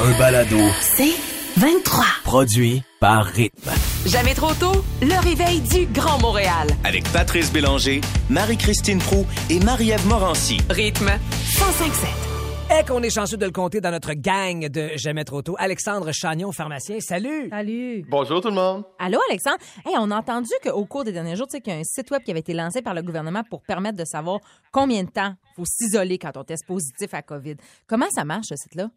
un balado. C'est 23. Produit par Rythme. Jamais trop tôt, le réveil du Grand Montréal. Avec Patrice Bélanger, Marie-Christine Prou et Marie-Ève Morancy. Rythme 1057. Et qu'on est chanceux de le compter dans notre gang de Jamais trop tôt. Alexandre Chagnon, pharmacien. Salut! Salut. Bonjour tout le monde. Allô, Alexandre? Hey, on a entendu qu'au cours des derniers jours, tu sais, qu'il y a un site web qui avait été lancé par le gouvernement pour permettre de savoir combien de temps faut s'isoler quand on teste positif à COVID. Comment ça marche, ce site-là?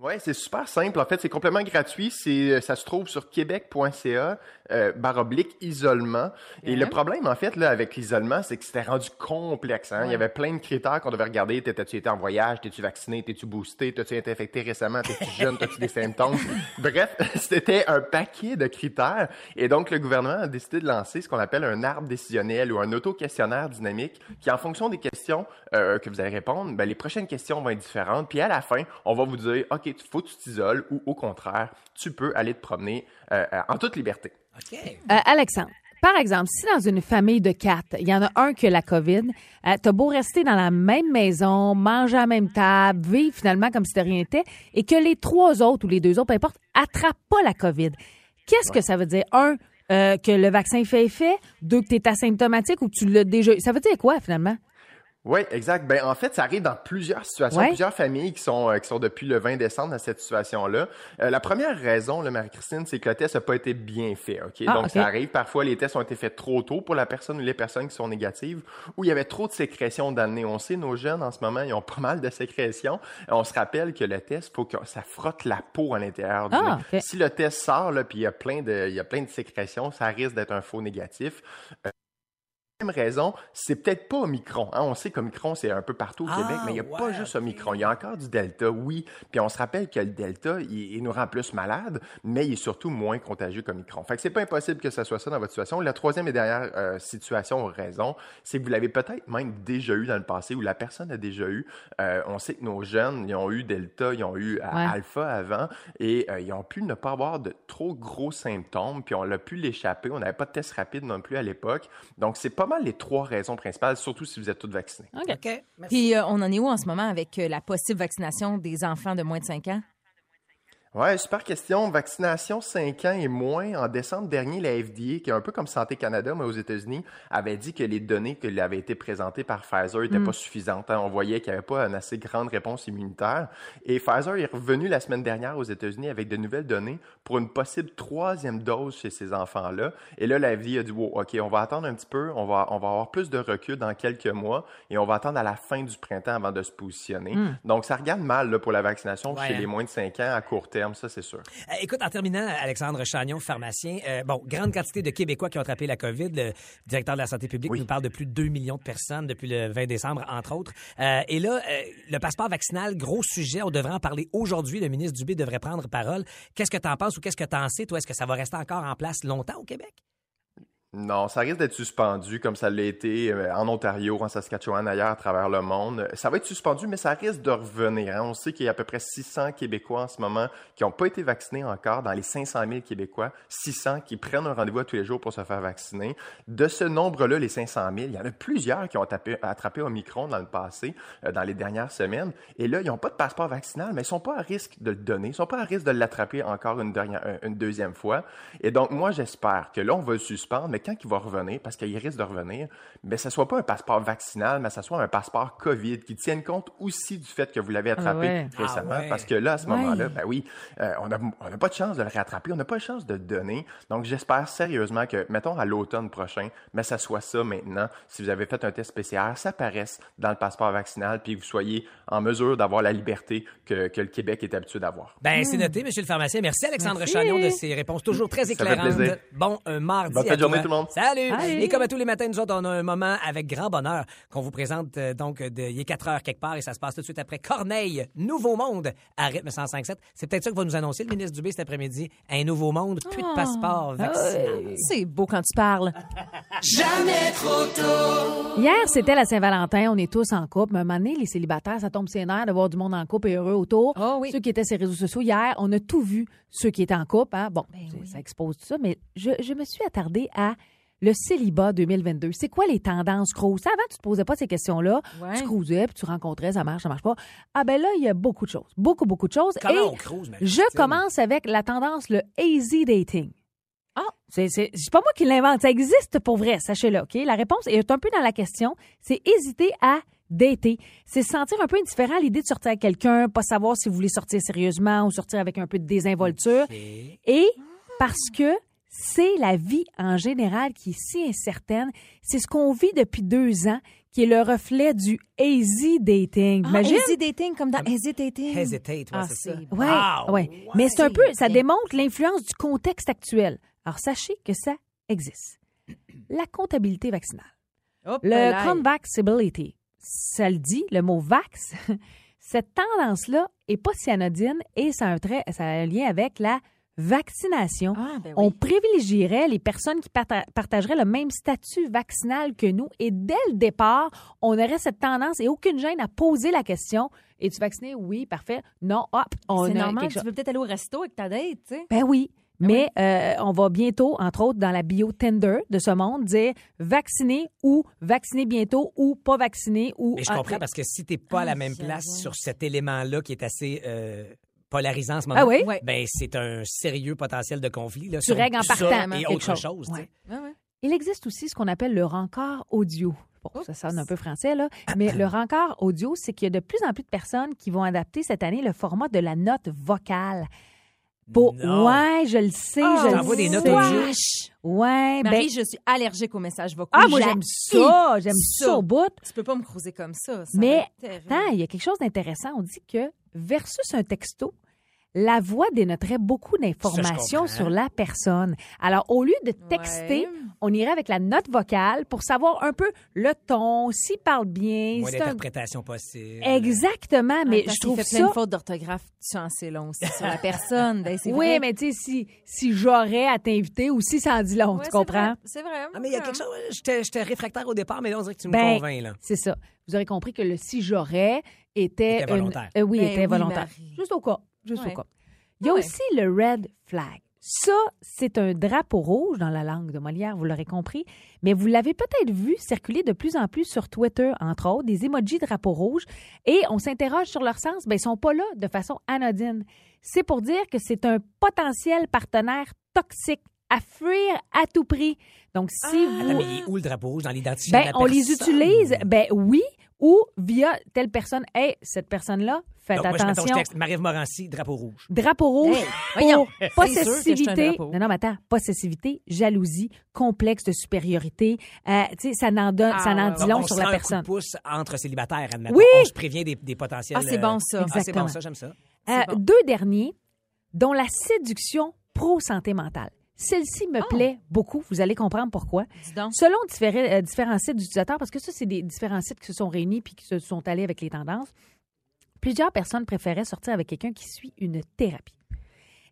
Oui, c'est super simple. En fait, c'est complètement gratuit. C'est, ça se trouve sur québec.ca, euh, baroblique isolement. Et le problème, en fait, là, avec l'isolement, c'est que c'était rendu complexe. Hein? Il y avait plein de critères qu'on devait regarder. T'étais-tu été en voyage? T'es-tu vacciné? T'es-tu boosté? T'as-tu été infecté récemment? T'es-tu jeune? T'as-tu des symptômes? Bref, c'était un paquet de critères. Et donc, le gouvernement a décidé de lancer ce qu'on appelle un arbre décisionnel ou un auto-questionnaire dynamique qui, en fonction des questions euh, que vous allez répondre, ben, les prochaines questions vont être différentes. Puis à la fin, on va vous dire, OK, il faut que tu t'isoles ou au contraire, tu peux aller te promener euh, euh, en toute liberté. OK. Euh, Alexandre, par exemple, si dans une famille de quatre, il y en a un qui a la COVID, euh, t'as beau rester dans la même maison, manger à la même table, vivre finalement comme si de rien n'était, et que les trois autres ou les deux autres, peu importe, attrapent pas la COVID. Qu'est-ce que ça veut dire? Un, euh, que le vaccin fait effet. Deux, que tu es asymptomatique ou que tu l'as déjà eu. Ça veut dire quoi finalement? Oui, exact. Ben, en fait, ça arrive dans plusieurs situations, Ouais. plusieurs familles qui sont, euh, qui sont depuis le 20 décembre dans cette situation-là. Euh, la première raison, là, Marie-Christine, c'est que le test n'a pas été bien fait. ok? Ah, Donc, ça arrive parfois, les tests ont été faits trop tôt pour la personne ou les personnes qui sont négatives, ou il y avait trop de sécrétions dans le nez. On sait, nos jeunes, en ce moment, ils ont pas mal de sécrétions. On se rappelle que le test, faut que ça frotte la peau à l'intérieur du Ah, nez. Si le test sort, là, puis il y a plein de, il y a plein de sécrétions, ça risque d'être un faux négatif. Même raison, c'est peut-être pas Omicron. Hein? On sait qu'Omicron, c'est un peu partout au Ah, Québec, mais il n'y a ouais, pas juste. Omicron. Il y a encore du Delta, oui. Puis on se rappelle que le Delta, il, il nous rend plus malades, mais il est surtout moins contagieux qu'Omicron. Fait que c'est pas impossible que ça soit ça dans votre situation. La troisième et dernière euh, situation ou raison, c'est que vous l'avez peut-être même déjà eu dans le passé ou la personne a déjà eu. Euh, on sait que nos jeunes, ils ont eu Delta, ils ont eu euh, Ouais. Alpha avant et euh, ils ont pu ne pas avoir de trop gros symptômes, puis on a pu l'échapper. On n'avait pas de test rapide non plus à l'époque. Donc, c'est pas mal les trois raisons principales, surtout si vous êtes tous vaccinés. OK. Puis euh, on en est où en ce moment avec euh, la possible vaccination des enfants de moins de 5 ans? Ouais, super question. Vaccination 5 ans et moins. En décembre dernier, la FDA, qui est un peu comme Santé Canada, mais aux États-Unis, avait dit que les données qui avaient été présentées par Pfizer n'étaient pas suffisantes. hein. On voyait qu'il n'y avait pas une assez grande réponse immunitaire. Et Pfizer est revenu la semaine dernière aux États-Unis avec de nouvelles données pour une possible troisième dose chez ces enfants-là. Et là, la FDA a dit, wow, OK, on va attendre un petit peu, on va, on va avoir plus de recul dans quelques mois et on va attendre à la fin du printemps avant de se positionner. Donc, ça regarde mal là, pour la vaccination Ouais, chez les moins de 5 ans à court terme, ça c'est sûr. Euh, Écoute, en terminant, Alexandre Chagnon, pharmacien, euh, bon, grande quantité de Québécois qui ont attrapé la COVID. Le directeur de la santé publique Oui. nous parle de plus de 2 millions de personnes depuis le 20 décembre, entre autres. Euh, et là, euh, le passeport vaccinal, gros sujet, on devrait en parler aujourd'hui. Le ministre Dubé devrait prendre parole. Qu'est-ce que tu en penses ou qu'est-ce que tu en sais, toi? Est-ce que ça va rester encore en place longtemps au Québec? Non, ça risque d'être suspendu comme ça l'a été euh, en Ontario, en Saskatchewan, ailleurs à travers le monde. Ça va être suspendu, mais ça risque de revenir. hein. On sait qu'il y a à peu près 600 Québécois en ce moment qui n'ont pas été vaccinés encore. Dans les 500 000 Québécois, 600 qui prennent un rendez-vous tous les jours pour se faire vacciner. De ce nombre-là, les 500 000, il y en a plusieurs qui ont attrapé, Omicron dans le passé, euh, dans les dernières semaines. Et là, ils n'ont pas de passeport vaccinal, mais ils sont pas à risque de le donner. Ils sont pas à risque de l'attraper encore une, deuxième fois. Et donc, moi, j'espère que là, on va le suspendre, quand il va revenir, parce qu'il risque de revenir, mais ça soit pas un passeport vaccinal, mais ça soit un passeport COVID qui tienne compte aussi du fait que vous l'avez attrapé ouais. récemment. Ah ouais. Parce que là, à ce Ouais. moment-là, ben oui, euh, on n'a on n'a pas de chance de le rattraper, on n'a pas de chance de le donner. Donc, j'espère sérieusement que, mettons, à l'automne prochain, mais ça soit ça maintenant. Si vous avez fait un test PCR, ça apparaisse dans le passeport vaccinal, puis que vous soyez en mesure d'avoir la liberté que, que le Québec est habitué d'avoir. Ben, c'est noté, monsieur le pharmacien. Merci, Alexandre Merci. Chagnon, de ces réponses toujours très fait éclairantes. plaisir. Bon, un mardi. Bonne à journée, toi. tout le monde. Salut! Et comme à tous les matins, nous autres, on a un moment avec grand bonheur qu'on vous présente. euh, donc, de, il est 4 heures quelque part et ça se passe tout de suite après Corneille, Nouveau Monde, à rythme 105.7. C'est peut-être ça que va nous annoncer le ministre Dubé cet après-midi. Un nouveau monde, plus de passeport vaccinal. C'est beau quand tu parles. Hier, c'était la Saint-Valentin. On est tous en couple. Mais un moment donné, les célibataires, ça tombe ses nerfs de voir du monde en couple et heureux autour. Oh oui. Ceux qui étaient sur les réseaux sociaux. Hier, on a tout vu, ceux qui étaient en couple. Hein. Bon, ça expose tout ça. Mais je, je me suis attardée à le célibat 2022. C'est quoi les tendances? Grosses? Avant, tu te posais pas ces questions-là. Ouais. Tu cruisais, puis tu rencontrais, ça marche, ça marche pas. Ah ben là, il y a beaucoup de choses. Beaucoup, beaucoup de choses. Comment Et on cruise, je commence avec la tendance, le easy dating. Ah. C'est pas moi qui l'invente. Ça existe pour vrai, sachez-le, OK? La réponse est un peu dans la question. C'est hésiter à dater. C'est se sentir un peu indifférent à l'idée de sortir avec quelqu'un, pas savoir si vous voulez sortir sérieusement ou sortir avec un peu de désinvolture. Et parce que c'est la vie en général qui est si incertaine. C'est ce qu'on vit depuis deux ans qui est le reflet du easy dating. Ah, easy dating, comme dans hesitating. Hesitate, ouais, Ah, c'est ça. bon. Ouais, Wow! ouais. Mais c'est un peu, ça démontre l'influence du contexte actuel. Alors sachez que ça existe. La comptabilité vaccinale. Hop Le convaxability. Ça le dit, le mot vax. Cette tendance-là est pas si anodine et ça a un, trait, ça a un lien avec la vaccination. Ah, ben oui. On privilégierait les personnes qui parta- partageraient le même statut vaccinal que nous et dès le départ, on aurait cette tendance et aucune gêne à poser la question es-tu vacciné? Oui, parfait. Non, hop, on C'est normal, tu veux peut-être aller au resto avec ta date, tu sais. Ben oui. Mais euh, on va bientôt, entre autres, dans la bio Tinder de ce monde, dire vacciné ou vacciné bientôt ou pas vacciné ou. Mais je Ah, comprends parce que si t'es pas à la Ah, même place sur cet élément-là qui est assez euh, polarisant en ce moment, Ah oui? Ouais. ben c'est un sérieux potentiel de conflit. Là, Tu règles en partant, et quelque autre chose. chose. ouais. Il existe aussi ce qu'on appelle le rencard audio. Bon, ça sonne un peu français, là. Mais le rencard audio, c'est qu'il y a de plus en plus de personnes qui vont adapter cette année le format de la note vocale. Pour... Ouais, je le sais, Ah, je le T'envoies des notes sais. Ouais, ben... Marie, je suis allergique aux messages vocaux. Ah, moi, j'aime ça. J'aime ça. ça au bout. Tu peux pas me cruiser comme ça. ça Mais, attends, il y a quelque chose d'intéressant. On dit que versus un texto, la voix dénoterait beaucoup d'informations sur la personne. Alors, au lieu de texter, Ouais. on irait avec la note vocale pour savoir un peu le ton, s'il parle bien. Moins c'est un- d'interprétation possible. Exactement, mais je trouve fait plein ça... de fautes d'orthographe, tu en sais long aussi sur la personne. Ben, c'est Oui, vrai. mais tu sais, si, si j'aurais à t'inviter ou si ça en dit long, Ouais, tu c'est comprends? vrai, C'est vrai. Ah, mais il y a quelque chose. J'étais réfractaire au départ, mais là, on dirait que tu me Ben, convaincs. Là. C'est ça. Vous aurez compris que le si j'aurais était... Était une- volontaire. Euh, oui, Ben était oui, volontaire. Marie. Juste au cas. Juste Ouais. au cas. Il y a Ouais. aussi le red flag. Ça, c'est un drapeau rouge dans la langue de Molière, vous l'aurez compris, mais vous l'avez peut-être vu circuler de plus en plus sur Twitter, entre autres, des emojis drapeau rouge, et on s'interroge sur leur sens, ben, ils sont pas là de façon anodine. C'est pour dire que c'est un potentiel partenaire toxique à fuir à tout prix. Donc, si vous... Attends, mais il est où le drapeau rouge dans l'identifiant de Ben, la on les utilise, ben oui, ou via telle personne. Hey, cette personne-là, faites Donc, moi, je, mettons, je attention. texte Marie-Ève Morancy, drapeau rouge. Drapeau rouge Hey, voyons, pour possessivité. drapeau. Non, non, mais attends. Possessivité, jalousie, complexe de supériorité. Euh, tu sais, ça n'en donne, Ah, ça n'en dit long on sur la rend un personne. coup de pouce entre célibataires, admettons. Oui! On se prévient des, des potentiels. Ah, c'est bon, ça. Ah, c'est Exactement. bon, ça, j'aime ça. Euh, C'est bon. Deux derniers, dont la séduction pro-santé mentale. Celle-ci me Oh. plaît beaucoup. Vous allez comprendre pourquoi. Selon différents, euh, différents sites d'utilisateurs, parce que ça, c'est des différents sites qui se sont réunis puis qui se sont allés avec les tendances, plusieurs personnes préféraient sortir avec quelqu'un qui suit une thérapie.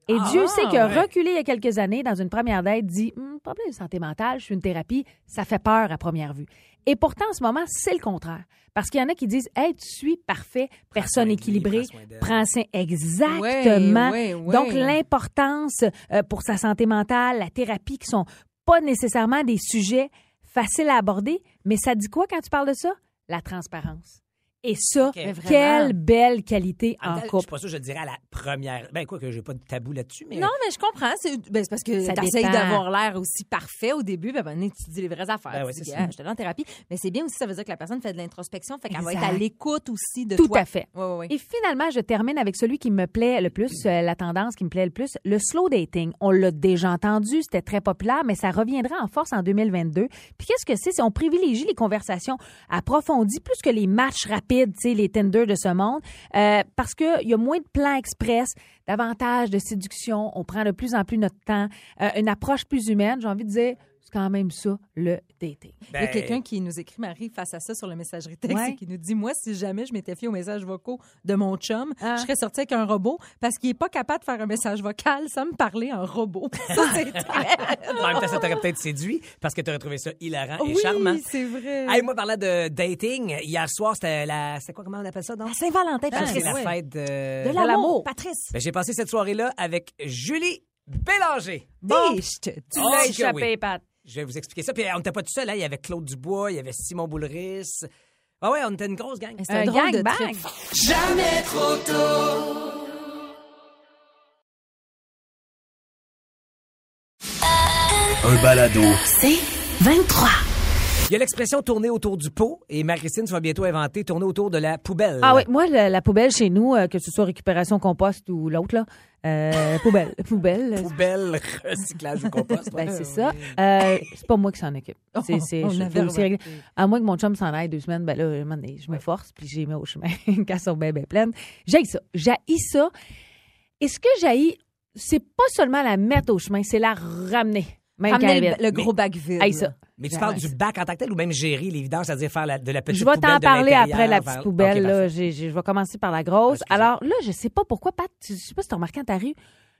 Et Ah, Dieu sait que ouais. reculer il y a quelques années dans une première date dit Hum, problème de santé mentale, je suis une thérapie, ça fait peur à première vue. Et pourtant, en ce moment, c'est le contraire. Parce qu'il y en a qui disent Hey, tu suis parfait, personne équilibrée, prends soin. Exactement. Donc, l'importance euh, pour sa santé mentale, la thérapie, qui sont pas nécessairement des sujets faciles à aborder, mais ça dit quoi quand tu parles de ça? La transparence. Et ça, quelle belle qualité En en temps, Je couple. suis pas sûr, je le dirais à la première. Ben, quoi que j'ai pas de tabou là-dessus, mais. Non, mais je comprends. C'est ben, parce que Ça t'essayes d'avoir l'air aussi parfait au début. Ben, ben, tu dis les vraies affaires. Ben ouais, c'est Ah, ça. j'étais dans la thérapie. Mais c'est bien aussi, ça veut dire que la personne fait de l'introspection. Fait qu'elle va être à l'écoute aussi de Tout toi. à fait. Ouais, ouais, ouais. Et finalement, je termine avec celui qui me plaît le plus, euh, la tendance qui me plaît le plus, le slow dating. On l'a déjà entendu, c'était très populaire, mais ça reviendra en force en 2022. Puis qu'est-ce que c'est? C'est on privilégie les conversations approfondies plus que les matchs rapides, les Tinder de ce monde, euh, parce qu'il y a moins de plans express, davantage de séduction, on prend de plus en plus notre temps, euh, une approche plus humaine. J'ai envie de dire, c'est quand même ça, le dating. Il y a Ben, quelqu'un qui nous écrit, Marie, face à ça sur le messagerie texte, Ouais. et qui nous dit Moi, si jamais je m'étais fié aux messages vocaux de mon chum, Ah. je serais sortie avec un robot parce qu'il n'est pas capable de faire un message vocal sans me parler en robot. Ça, c'est très. En même temps, ça t'aurait peut-être séduit parce que t'aurais trouvé ça hilarant et oui, charmant. c'est vrai. Hey, moi, parlant de dating, hier soir, c'était la. C'est quoi, comment on appelle ça, donc? Saint-Valentin, Ah, c'est Patrice. la fête de. De l'amour. Patrice. Ben, j'ai passé cette soirée-là avec Julie Bélanger. Bon, tu Oh, l'as échappé, oui. Pat. Je vais vous expliquer ça. Puis on n'était pas tout seul, hein. il y avait Claude Dubois, il y avait Simon Boulris. Ah ouais, on était une grosse gang. C'est un, Un drôle de gangbang. trip. Un balado. C'est 23. Il y a l'expression tourner autour du pot et Marie-Christine, tu vas bientôt inventer tourner autour de la poubelle. Ah oui, moi, la, la poubelle chez nous, euh, que ce soit récupération compost ou l'autre, là, euh, poubelle. Poubelle. Poubelle, recyclage ou compost. Ben, c'est ça. Euh, c'est pas moi qui s'en occupe. C'est, c'est, je- aussi. À moins que mon chum s'en aille deux semaines, ben là, je me force, puis j'ai mis au chemin quand sont bien, bien pleines. J'ai ça. J'haïs ça. Et ce que j'haïs, c'est pas seulement la mettre au chemin, c'est la ramener. Même Ramener le, le gros bac vide. Ça. Mais tu parles du bac en tant que tel ou même gérer les vidanges, c'est-à-dire faire la- de la petite Je vais poubelle t'en parler après la petite poubelle. Là. je vais commencer par la grosse. Alors là, je sais pas pourquoi, Pat, tu- je sais pas si tu as remarqué dans ta rue,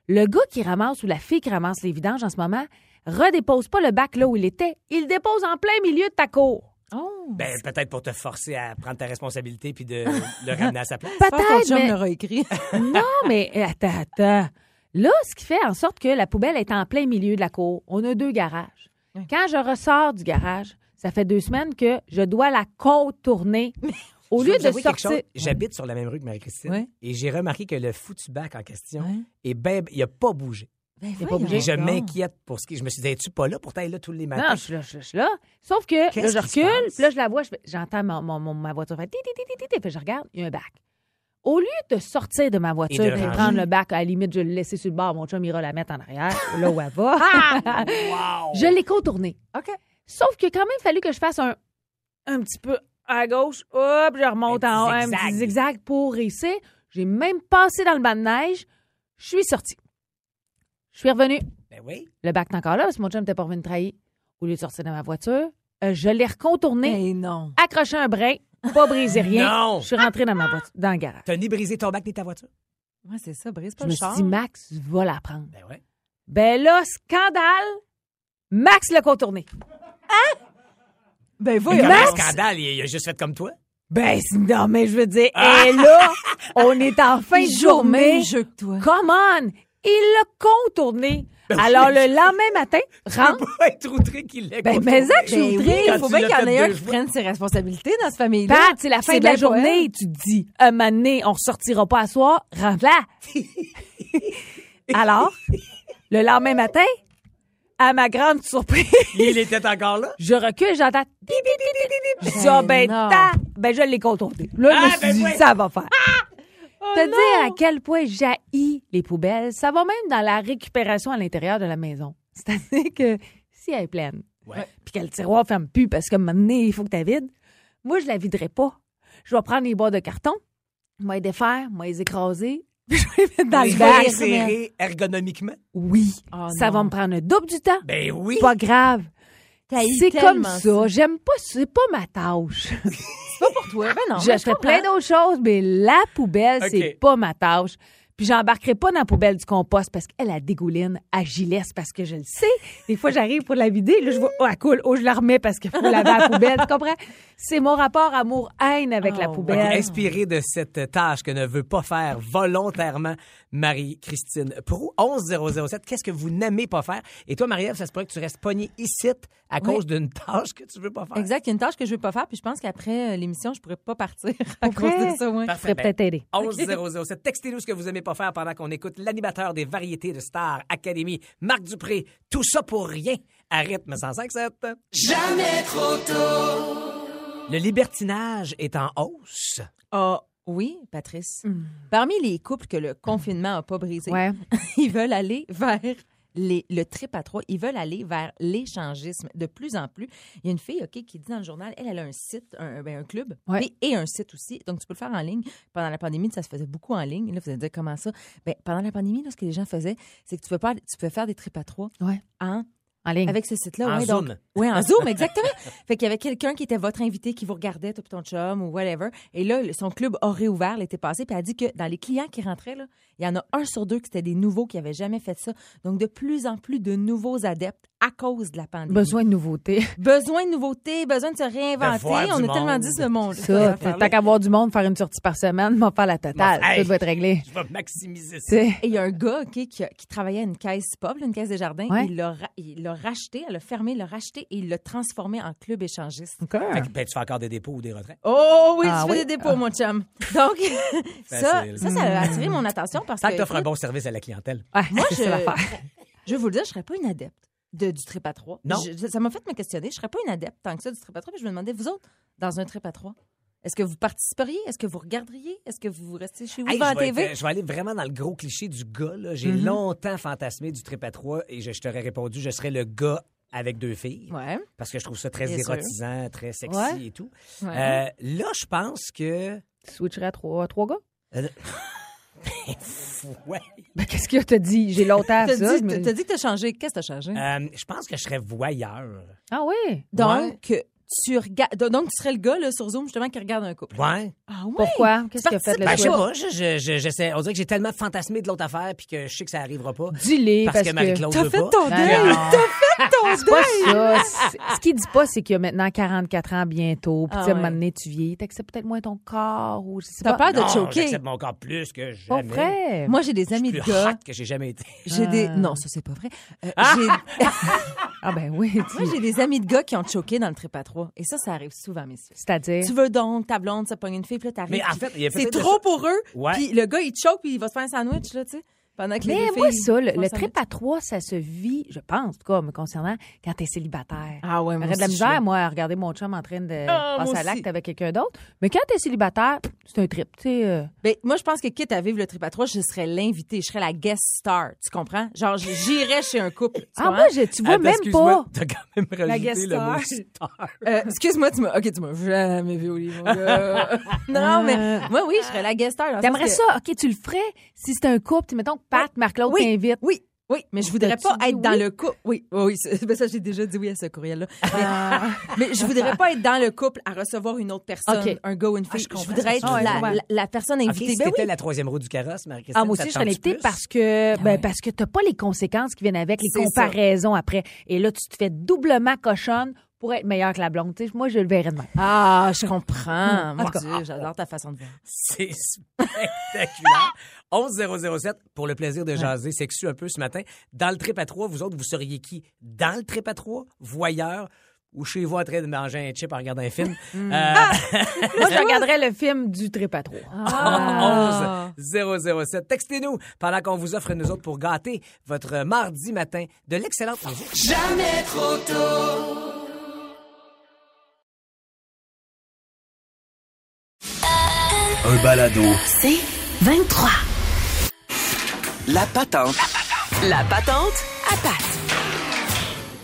le gars qui ramasse ou la fille qui ramasse les vidanges en ce moment redépose pas le bac là où il était. Il le dépose en plein milieu de ta cour. Oh. Ben, peut-être pour te forcer à prendre ta responsabilité puis de le ramener à sa place. Peut-être, mais... l'aura écrit. non, mais attends, attends. Là, ce qui fait en sorte que la poubelle est en plein milieu de la cour. On a deux garages. Quand je ressors du garage, ça fait deux semaines que je dois la contourner. Au lieu de sortir... J'habite sur la même rue que Marie-Christine Ouais. et j'ai remarqué que le foutu bac en question, Ouais. est ben, il a pas bougé. Ben, pas. Et je m'inquiète pour ce qui. Je me suis dit, es-tu pas là? Pourtant, elle est là tous les matins. Non, je suis là, je suis là. Sauf que là, je recule, puis là, je la vois, j'entends ma voiture faire ti, ti, ti, je regarde, il y a un bac. Au lieu de sortir de ma voiture Et prendre le bac, à la limite, je vais le laisser sur le bord, mon chum ira la mettre en arrière, là où elle va. Je l'ai contourné. OK. Sauf qu'il a quand même fallu que je fasse un, un petit peu à gauche, hop, je remonte Un en haut, un petit zigzag. pour réussir. J'ai même passé dans le banc de neige. Je suis sortie. Je suis revenue. Ben oui. Le bac est encore là parce que mon chum n'était pas revenu trahir. Au lieu de sortir de ma voiture, euh, je l'ai recontourné, Mais non. accroché un brin, pas brisé rien. Non. Je suis rentrée dans ma voiture, dans le garage. T'as ni brisé ton bac ni ta voiture? Ouais, c'est ça, brise pas Je le me suis dit, Max va la prendre. Ben ouais. Ben là, scandale, Max l'a contourné. Ben Mais voyons. un Max! scandale, il il a juste fait comme toi? Ben, non, mais je veux dire, et là, on est en fin de journée. jeu que toi. Come on! Il l'a contourné. Alors, le lendemain matin, rentre. Pas être outré qu'il l'ait Ben, mais ça que je suis Ben il faut bien qu'il y en ait un qui prenne ses responsabilités dans cette famille-là. Pat, c'est la fin de la journée. Tu te dis, un moment donné, on ressortira pas à soir, rentre là. Alors, le lendemain matin, à ma grande surprise, Il était encore là? je recule, j'entends. bip, bip, bip, bip, bip. Je dis, Ben ah, ben, ben, je l'ai contourné. Là, je Ah, me suis ben dit, oui. ça va faire. Oh Te dire à quel point j'haïs les poubelles, ça va même dans la récupération à l'intérieur de la maison. C'est-à-dire que si elle est pleine, Ouais. puis que le tiroir ferme plus parce moment donné, il faut que tu la vides, moi, je la viderai pas. Je vais prendre les boîtes de carton, moi les défaire, moi les écraser, puis je vais les mettre dans Les le bac. serrer ergonomiquement? Oui, Oh ça non. va me prendre un double du temps. Ben oui. Pas grave. C'est comme ça. J'aime pas, c'est pas ma tâche. Pas pour toi. Ben non. je fais comprends. plein d'autres choses, mais la poubelle, c'est pas ma tâche. Puis j'embarquerai pas dans la poubelle du compost parce qu'elle a dégouline à gilesse parce que je le sais. Des fois, j'arrive pour la vider. Là, je vois, oh, elle coule. Oh, je la remets parce qu'il faut laver la poubelle. Tu comprends? C'est mon rapport amour-haine avec la Oh, poubelle. Inspiré de cette tâche que ne veut pas faire volontairement Marie-Christine Prou. 11007, qu'est-ce que vous n'aimez pas faire? Et toi, Marie-Ève, ça se pourrait que tu restes pognée ici à Oui. cause d'une tâche que tu veux pas faire. Exact. Il y a une tâche que je veux pas faire, puis je pense qu'après euh, l'émission, je pourrais pas partir à cause de ça. Je Parfait. Ben, peut-être aider. 11007. Textez-nous ce que vous aimez pas faire pendant qu'on écoute l'animateur des variétés de Star Academy, Marc Dupré. Tout ça pour rien à rythme 105.7. Jamais trop tôt. Le libertinage est en hausse. Ah oui, Patrice. Parmi les couples que le confinement a pas brisé, Ouais. ils veulent aller vers les- le trip à trois. Ils veulent aller vers l'échangisme de plus en plus. Il y a une fille, OK, qui dit dans le journal, elle, elle a un site, un, ben, un club, Ouais. et, et un site aussi. Donc, tu peux le faire en ligne. Pendant la pandémie, ça se faisait beaucoup en ligne. Là, vous allez dire comment ça? Ben, pendant la pandémie, là, ce que les gens faisaient, c'est que tu peux, pas, tu peux faire des trips à trois Ouais. en En ligne. avec ce site-là, En ouais, Zoom. donc, ouais, en Zoom, exactement. fait qu'il y avait quelqu'un qui était votre invité qui vous regardait, toi puis ton chum ou whatever. Et là, son club a réouvert l'été passé, puis elle a dit que dans les clients qui rentraient, là, il y en a un sur deux qui étaient des nouveaux qui avaient jamais fait ça. Donc, de plus en plus de nouveaux adeptes à cause de la pandémie. Besoin de nouveautés. Besoin de nouveautés, besoin de se réinventer. De On a tellement dit ce monde. Ça, tant qu'à voir du monde, faire une sortie par semaine, m'en faire la totale. Bon, hey. Tout va être réglé. Je vais maximiser ça. Et il y a un gars OK, qui, a- qui travaillait à une caisse pop, une caisse des jardins. Ouais. Il l'a racheté, elle a fermé, l'a racheté et il l'a transformé en club échangiste. OK. Fait que, ben, tu fais encore des dépôts ou des retraits. Oh oui, Ah tu fais oui? des dépôts, mon chum. Donc, ça, ça, ça a attiré mon attention parce Tant que. que t'offres un bon service à la clientèle. Ouais, Moi, je, ça l'affaire. je vais vous le dire, je serais pas une adepte de, du trip à trois. Non. Je- ça m'a fait me questionner. Je serais pas une adepte tant que ça du trip à trois. Puis je me demandais, vous autres, dans un trip à trois, est-ce que vous participeriez? Est-ce que vous regarderiez? Est-ce que vous restez chez vous Hey, devant je, vais TV? être- je vais aller vraiment dans le gros cliché du gars. là. J'ai Mhm. longtemps fantasmé du trip à trois et je, je t'aurais répondu, je serais le gars avec deux filles. Ouais. Parce que je trouve ça très Bien sûr. érotisant, très sexy Ouais. et tout. ouais. Euh, là, je pense que. Tu switcherais à trois, trois gars? Ouais. Ben, qu'est-ce qu'il t'a dit? J'ai longtemps T'as ça. dit, mais- t'as- t'as dit que t'as changé. Qu'est-ce que t'as changé? Euh, je pense que je serais voyeur. Ah oui? Donc, tu regardes. Donc, tu serais le gars là, sur Zoom, justement, qui regarde un couple. Ouais. Ah ouais? Pourquoi? Qu'est-ce a fait le Ben, je sais pas. Je, je, j'essaie- on dirait que j'ai tellement fantasmé de l'autre affaire puis que je sais que ça arrivera pas. Dis-les, Parce, parce, que Marie-Claude T'as fait ton Ben deuil! T'as fait ton deuil! Ce qu'il dit pas, c'est qu'il y a maintenant 44 ans bientôt. Puis, Ah tu sais, à un ouais. moment donné, tu vieillis. T'acceptes peut-être moins ton corps ou je sais T'as pas. peur de Non, choquer. j'accepte mon corps plus que Pas jamais. vrai. Moi, j'ai des amis de gars. hot que j'ai jamais été. J'ai des. Ah. Non, ça, c'est pas vrai. Euh, j'ai- Ah ben oui. Moi, j'ai des amis de gars qui ont choqué dans le trip à trois. Et ça, ça arrive souvent, messieurs. C'est-à-dire? Tu veux donc, ta blonde, ça pogne une fille, puis là, t'arrives. Mais en fait, il y a c'est trop pour eux. Ouais. Puis le gars, il choke, puis il va se faire un sandwich, là, tu sais. Pendant que les Mais deux moi, filles ça, le, trip à trois, ça se vit, je pense, en tout cas, me concernant, quand t'es célibataire. Ah ouais, moi J'aurais de la misère, moi, à regarder mon chum en train de Ah, passer à l'acte avec quelqu'un d'autre. Mais quand t'es célibataire, c'est un trip, tu sais. euh, Ben, moi, je pense que quitte à vivre le trip à trois, je serais l'invité. Je serais la guest star. Tu comprends? Genre, j'irais chez un couple. Tu Ah, moi, je- tu vois même pas. T'as quand même rajouté guest le mot star. Euh, excuse-moi, tu m'as. Ok, tu m'as jamais vu au lit, mon gars. non, mais moi, oui, je serais la guest star. T'aimerais que- ça? OK, tu le ferais si c'était un couple. tu- Mettons Pat, Marc-Claude Oui. t'invite. Oui, oui, mais je voudrais pas être dans oui? le couple. Oui, oui, ben ça, j'ai déjà dit oui à ce courriel-là. Mais, Ah. mais je voudrais pas être dans le couple à recevoir une autre personne, OK. un ou une Ah, fille. je voudrais être veux la, dire. la, la personne invitée. si Ben oui. la troisième roue du carrosse, Marie-Christine, Ah, moi aussi, je l'invitée plus? parce que, ben, ouais. parce que t'as pas les conséquences qui viennent avec, les ça. comparaisons après. Et là, tu te fais doublement cochonne pour être meilleure que la blonde. Tu sais, moi, je le verrais de même. Ah, je comprends. Mon. Dieu, j'adore ta façon de voir. C'est spectaculaire. 11007 pour le plaisir de jaser sexu un peu ce matin. Dans le trip à trois, vous autres, vous seriez qui? Dans le trip à trois, voyeur ou chez vous en train de manger un chip en regardant un film? Euh, Moi, je regarderais le film du trip à trois. Ah. 11 007. Textez-nous pendant qu'on vous offre, nous autres, pour gâter votre mardi matin de l'excellente musique. Un balado. C'est 23. La patente. La patente à patte.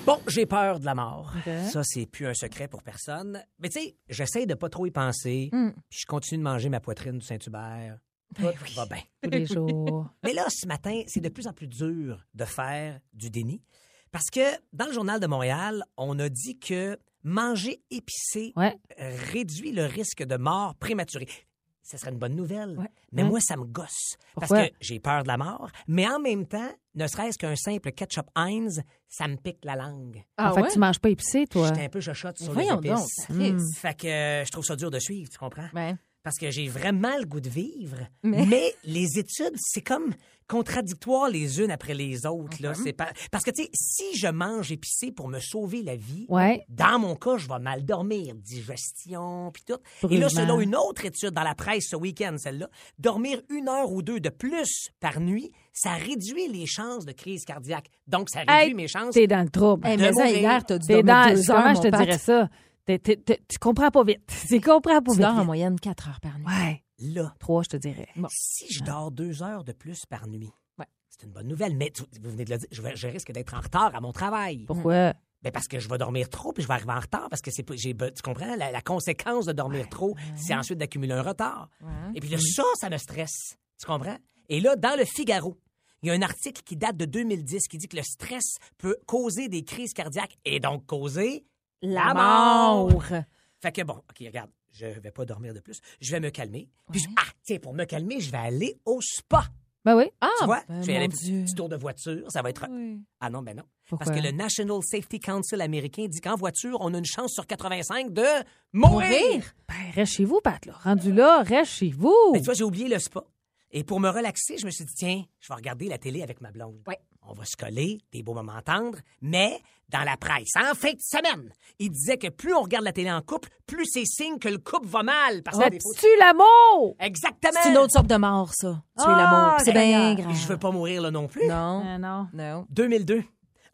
Bon, j'ai peur de la mort. Ça, c'est plus un secret pour personne. Mais tu sais, j'essaie de pas trop y penser. Puis je continue de manger ma poitrine du Saint-Hubert. Tout va bien. Tous les jours. Mais là, ce matin, c'est de plus en plus dur de faire du déni. Parce que dans le Journal de Montréal, on a dit que manger épicé Ouais. réduit le risque de mort prématurée. Ce serait une bonne nouvelle. Ouais. Mais Ouais. moi, ça me gosse. Pourquoi? Parce que j'ai peur de la mort. Mais en même temps, ne serait-ce qu'un simple ketchup Heinz, ça me pique la langue. Ah en fait, ouais? tu manges pas épicé, toi. J'étais un peu chochotte sur Voyons les donc. épices. Chris. Fait que euh, je trouve ça dur de suivre, tu comprends? Ben, Parce que j'ai vraiment le goût de vivre. Mais- Mais, les études, c'est comme contradictoire les unes après les autres. Uh-huh. là. C'est pas... Parce que, tu sais, si je mange épicé pour me sauver la vie, Ouais. dans mon cas, je vais mal dormir, digestion, puis tout. Et là, selon une autre étude dans la presse ce week-end, celle-là, dormir une heure ou deux de plus par nuit, ça réduit les chances de crise cardiaque. Donc, ça réduit Hey, mes chances. T'es dans le trouble. hey, De mais ça, hier, t'as dû dormir dans... deux heures, Comment je te dirais ça? T'es- t'es- t'es- tu comprends pas vite. Tu comprends pas Tu vite. dors en moyenne 4 heures par nuit. Ouais. Là, Trois, je te dirais. Bon. si je dors deux heures de plus par nuit, Ouais. c'est une bonne nouvelle. Mais tu- vous venez de le dire, je, vais- je risque d'être en retard à mon travail. Pourquoi? Ben parce que je vais dormir trop puis je vais arriver en retard parce que c'est pas- j'ai tu comprends la, la conséquence de dormir trop c'est ensuite d'accumuler un retard. Et puis là ça ça me stresse. Tu comprends? Et là dans le Figaro, il y a un article qui date de 2010 qui dit que le stress peut causer des crises cardiaques et donc causer La mort. Fait que bon, OK, regarde, je vais pas dormir de plus, je vais me calmer. Puis je- ah, tiens, pour me calmer, je vais aller au spa. Ben oui. Ah, Tu vois, ben, je vais aller mon petit, Dieu. petit tour de voiture, ça va être Oui. Ah non, ben non. Pourquoi? Parce que le National Safety Council américain dit qu'en voiture, on a une chance sur 85 de mourir. Mourir? Ben, reste chez vous, Pat. Là. Rendu là, reste chez vous. Mais tu vois, j'ai oublié le spa. Et pour me relaxer, je me suis dit, tiens, je vais regarder la télé avec ma blonde. Ouais. On va se coller, des beaux moments tendres, mais dans la presse, en fin de semaine, il disait que plus on regarde la télé en couple, plus c'est signe que le couple va mal. Parce a des Tu l'amour! Exactement. C'est une autre sorte de mort, ça. Tuer Ah, l'amour. Puis C'est bien grave. Je veux pas mourir là non plus. Non. Ah, non. Non. 2002.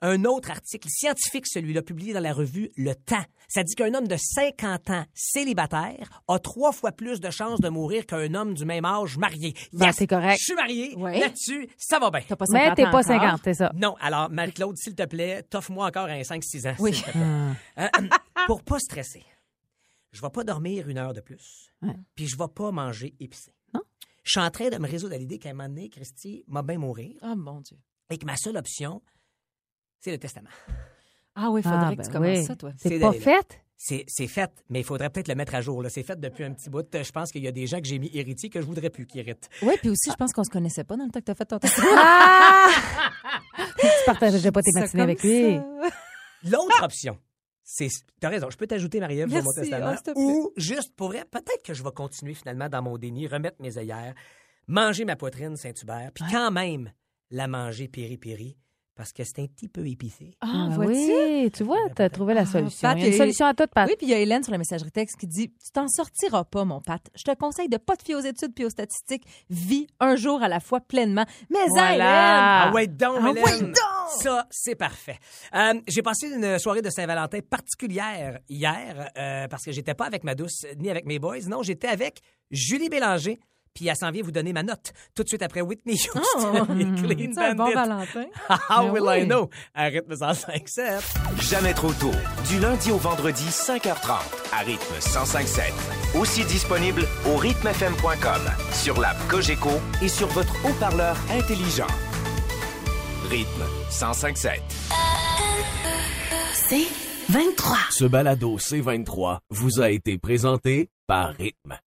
Un autre article scientifique, celui-là, publié dans la revue Le Temps. Ça dit qu'un homme de 50 ans célibataire a trois fois plus de chances de mourir qu'un homme du même âge marié. Ben, c'est correct. Je suis marié. Ouais. Là-dessus, ça va bien. T'as pas Mais 50 t'es ans pas encore. 50, c'est ça. Non, alors, Marie-Claude, s'il te plaît, t'offre-moi encore un 5-6 ans. Oui. te plaît. Euh, pour pas stresser, je vais pas dormir une heure de plus. Ouais. Puis je vais pas manger épicé. Non. Je suis en train de me résoudre à l'idée qu'à un moment donné, Christy m'a bien mourir Oh mon Dieu. et que ma seule option, c'est le testament. Ah oui, il faudrait Ah, que ben tu commences oui. ça, toi. C'est pas fait? C'est, c'est fait, mais il faudrait peut-être le mettre à jour. C'est fait depuis un petit bout. Je pense qu'il y a des gens que j'ai mis héritiers que je voudrais plus qu'ils héritent. Oui, puis aussi, je pense qu'on se connaissait pas dans le temps que t'as fait ton test. Ah! tu partageais pas tes matinées avec lui. L'autre option, c'est. T'as raison, je peux t'ajouter, Marie-Ève, sur mon testament. oh, plaît. ou juste, pour vrai, peut-être que je vais continuer finalement dans mon déni, remettre mes œillères, manger ma poitrine Saint-Hubert, puis quand même la manger piri-piri, parce que c'est un petit peu épicé. Ah, Ah vois-tu? oui, tu vois, t'as trouvé la Ah, solution. Pat, Il y a une solution à tout, Pat. Oui, puis il y a Hélène sur la messagerie texte qui dit Tu t'en sortiras pas, mon Pat. Je te conseille de pas te fier aux études puis aux statistiques. Vis un jour à la fois pleinement. Mais Voilà. Hélène! Ah ouais donc, Ah Hélène! ouais donc! Ça, c'est parfait. Euh, j'ai passé une soirée de Saint-Valentin particulière hier euh, parce que j'étais pas avec ma douce ni avec mes boys. Non, j'étais avec Julie Bélanger. Puis elle s'en vient vous donner ma note tout de suite après Whitney Houston Oh, et Clean C'est un bon. Valentin. How will oui. I know? À rythme 105.7. Jamais trop tôt. Du lundi au vendredi, 5h30, à rythme 105.7. Aussi disponible au rythmefm.com, sur l'app Cogeco et sur votre haut-parleur intelligent. Rythme 105.7. C'est 23. Ce balado C23 vous a été présenté par Rythme.